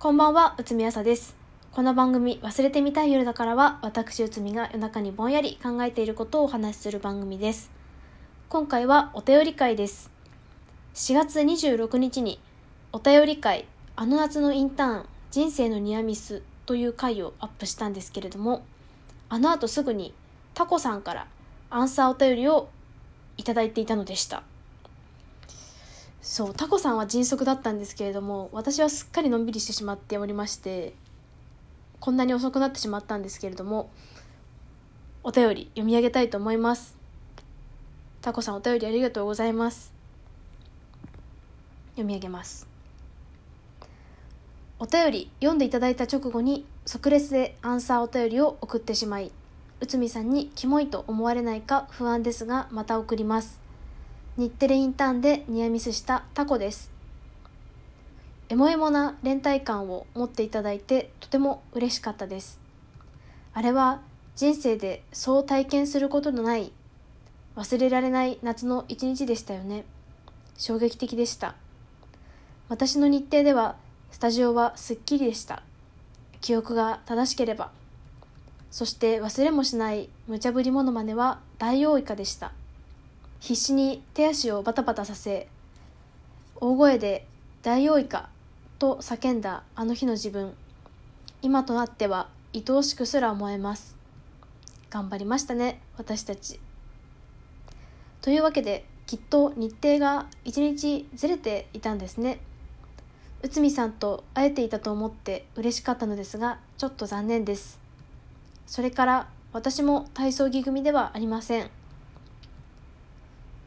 こんばんは、うつみあさです。この番組、忘れてみたい夜だからは、私うつみが夜中にぼんやり考えていることをお話しする番組です。今回はお便り会です。4月26日に、お便り会、あの夏のインターン、人生のニアミスという回をアップしたんですけれども、あの後すぐに、タコさんからアンサーお便りをいただいていたのでした。そうタコさんは迅速だったんですけれども私はすっかりのんびりしてしまっておりましてこんなに遅くなってしまったんですけれどもお便り読み上げたいと思います。タコさんお便りありがとうございます。読み上げます。お便り読んでいただいた直後に即レスでアンサーお便りを送ってしまい内海さんにキモいと思われないか不安ですがまた送ります。日テレインターンでニアミスしたタコです。エモエモな連帯感を持っていただいてとても嬉しかったです。あれは人生でそう体験することのない忘れられない夏の一日でしたよね。衝撃的でした。私の日程ではスタジオはすっきりでした。記憶が正しければ。そして忘れもしない無茶ぶりモノマネは大王イカでした。必死に手足をバタバタさせ大声で「大王イカ」と叫んだあの日の自分。今となっては愛おしくすら思えます。頑張りましたね私たち。というわけできっと日程が一日ずれていたんですね。内海さんと会えていたと思って嬉しかったのですがちょっと残念です。それから私も体操着組ではありません。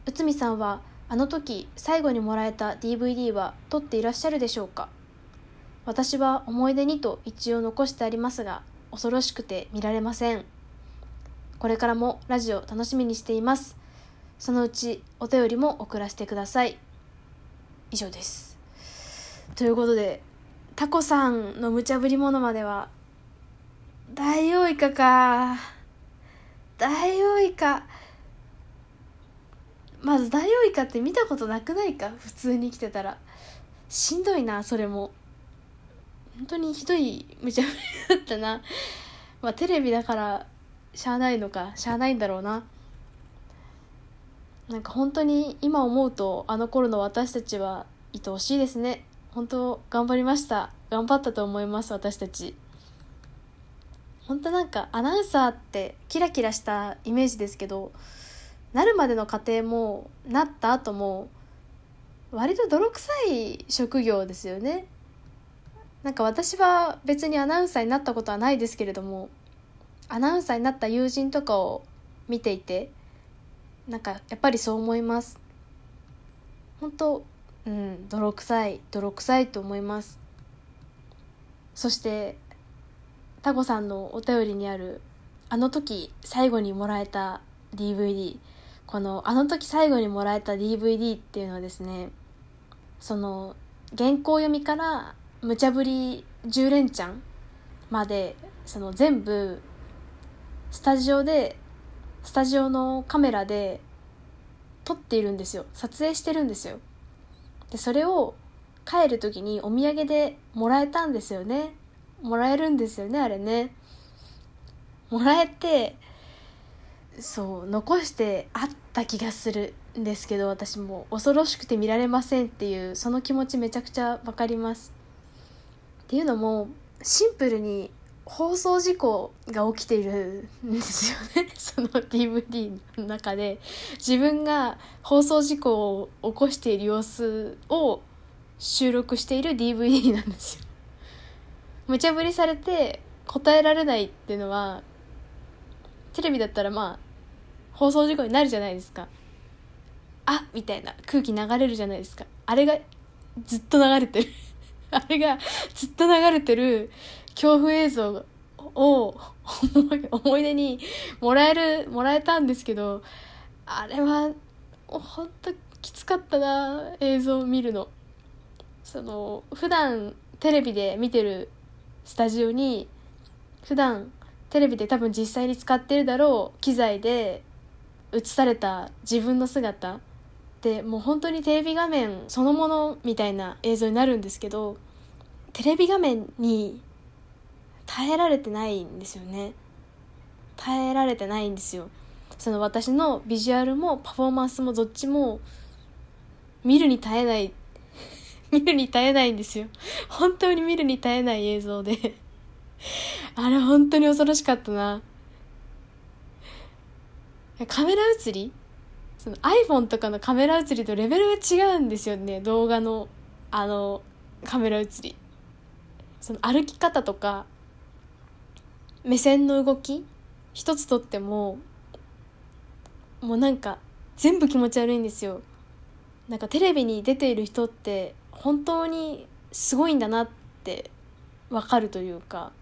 内海さんはあの時最後にもらえた DVD は撮っていらっしゃるでしょうか？私は思い出にと一応残してありますが恐ろしくて見られません。これからもラジオ楽しみにしています。そのうちお便りも送らせてください。以上です。ということでタコさんの無茶ぶりものまではダイオウイカか。ダイオウイカ。まずダイオウイカって見たことなくないか？普通に生きてたら。しんどいなそれも。本当にひどい無茶ぶりだったな。まあテレビだからしゃあないのか。しゃあないんだろうな。なんか本当に今思うとあの頃の私たちは愛おしいですね。本当頑張りました。頑張ったと思います私たち。本当なんかアナウンサーってキラキラしたイメージですけどなるまでの過程もなった後も割と泥臭い職業ですよね。なんか私は別にアナウンサーになったことはないですけれどもアナウンサーになった友人とかを見ていてなんかやっぱりそう思います。本当うん泥臭い泥臭いと思います。そしてタコさんのお便りにあるあの時最後にもらえた DVD このあの時最後にもらえた DVD っていうのはですねその原稿読みから無茶ぶり10連チャンまでその全部スタジオでスタジオのカメラで撮っているんですよ。撮影してるんですよ。でそれを帰る時にお土産でもらえたんですよね。もらえるんですよねあれね。もらえてそう残してあった気がするんですけど私も恐ろしくて見られませんっていうその気持ちめちゃくちゃ分かります。っていうのもシンプルに放送事故が起きているんですよね。その DVD の中で。自分が放送事故を起こしている様子を収録している DVD なんですよ。無茶ぶりされて答えられないっていうのはテレビだったらまあ放送事故になるじゃないですか。あみたいな空気流れるじゃないですか。あれがずっと流れてる。あれがずっと流れてる恐怖映像を思い出にもらえるもらえたんですけどあれはほんときつかったな映像を見るの。その普段テレビで見てるスタジオに普段テレビで多分実際に使ってるだろう機材で映された自分の姿ってもう本当にテレビ画面そのものみたいな映像になるんですけどテレビ画面に耐えられてないんですよね。耐えられてないんですよ。その私のビジュアルもパフォーマンスもどっちも見るに耐えない 見るに耐えないんですよ。本当に見るに耐えない映像で。あれ本当に恐ろしかったな。カメラ映り？その iPhone とかのカメラ映りとレベルが違うんですよね。動画のあのカメラ映り。その歩き方とか目線の動き？一つとってももうなんか全部気持ち悪いんですよ。なんかテレビに出ている人って本当にすごいんだなってわかるというか。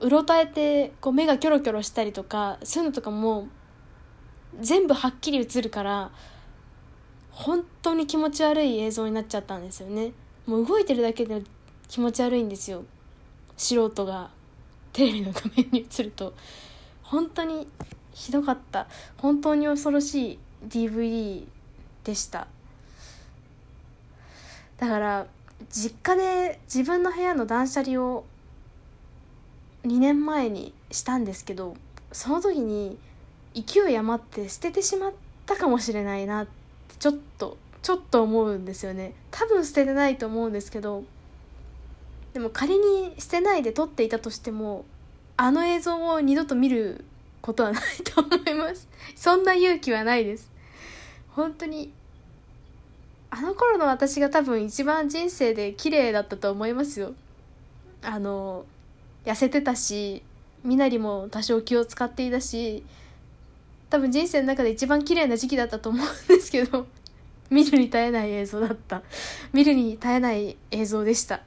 うろたえてこう目がキョロキョロしたりとかそういうのとかも全部はっきり映るから本当に気持ち悪い映像になっちゃったんですよね。もう動いてるだけで気持ち悪いんですよ。素人がテレビの画面に映ると。本当にひどかった。本当に恐ろしい DVD でした。だから実家で自分の部屋の断捨離を2年前にしたんですけどその時に勢い余って捨ててしまったかもしれないなってちょっとちょっと思うんですよね。多分捨ててないと思うんですけどでも仮に捨てないで撮っていたとしてもあの映像を二度と見ることはないと思います。そんな勇気はないです。本当にあの頃の私が多分一番人生で綺麗だったと思いますよ。あの痩せてたし身なりも多少気を使っていたし多分人生の中で一番綺麗な時期だったと思うんですけど 見るに耐えない映像だった。見るに耐えない映像でした。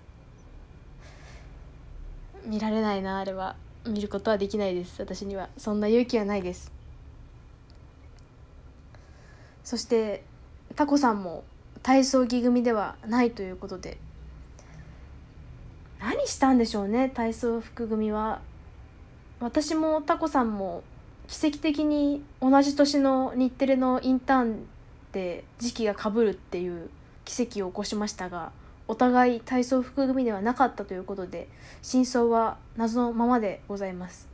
見られないなあれは。見ることはできないです。私には。そんな勇気はないです。そしてタコさんも体操着組ではないということで何したんでしょうね体操服組は。私もタコさんも奇跡的に同じ年の日テレのインターンで時期がかぶるっていう奇跡を起こしましたがお互い体操服組ではなかったということで真相は謎のままでございます。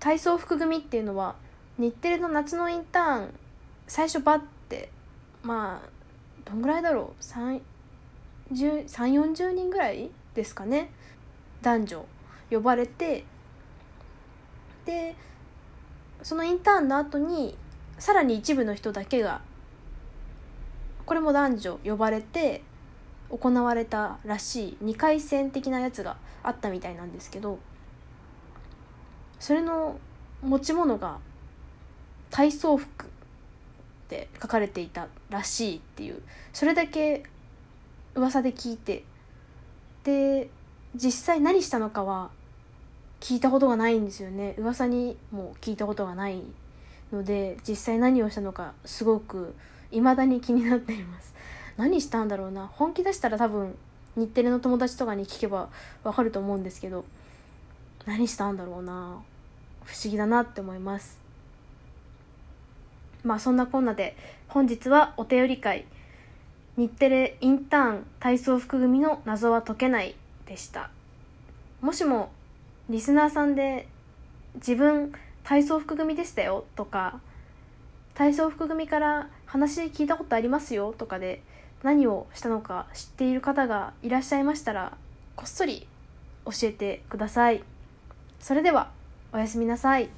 体操服組っていうのは日テレの夏のインターン最初バッてまあどんぐらいだろう？3 4 0人ぐらいですかね。男女呼ばれてでそのインターンの後にさらに一部の人だけがこれも男女呼ばれて行われたらしい2回戦的なやつがあったみたいなんですけどそれの持ち物が体操服って書かれていたらしいっていうそれだけ噂で聞いてで実際何したのかは聞いたことがないんですよね。噂にも聞いたことがないので実際何をしたのかすごく未だに気になっています。何したんだろうな。本気出したら多分日テレの友達とかに聞けばわかると思うんですけど何したんだろうな。不思議だなって思います。まあそんなこんなで本日はお便り会日テレインターン体操服組の謎は解けないでした。もしもリスナーさんで自分体操服組でしたよとか体操服組から話聞いたことありますよとかで何をしたのか知っている方がいらっしゃいましたらこっそり教えてください。それではおやすみなさい。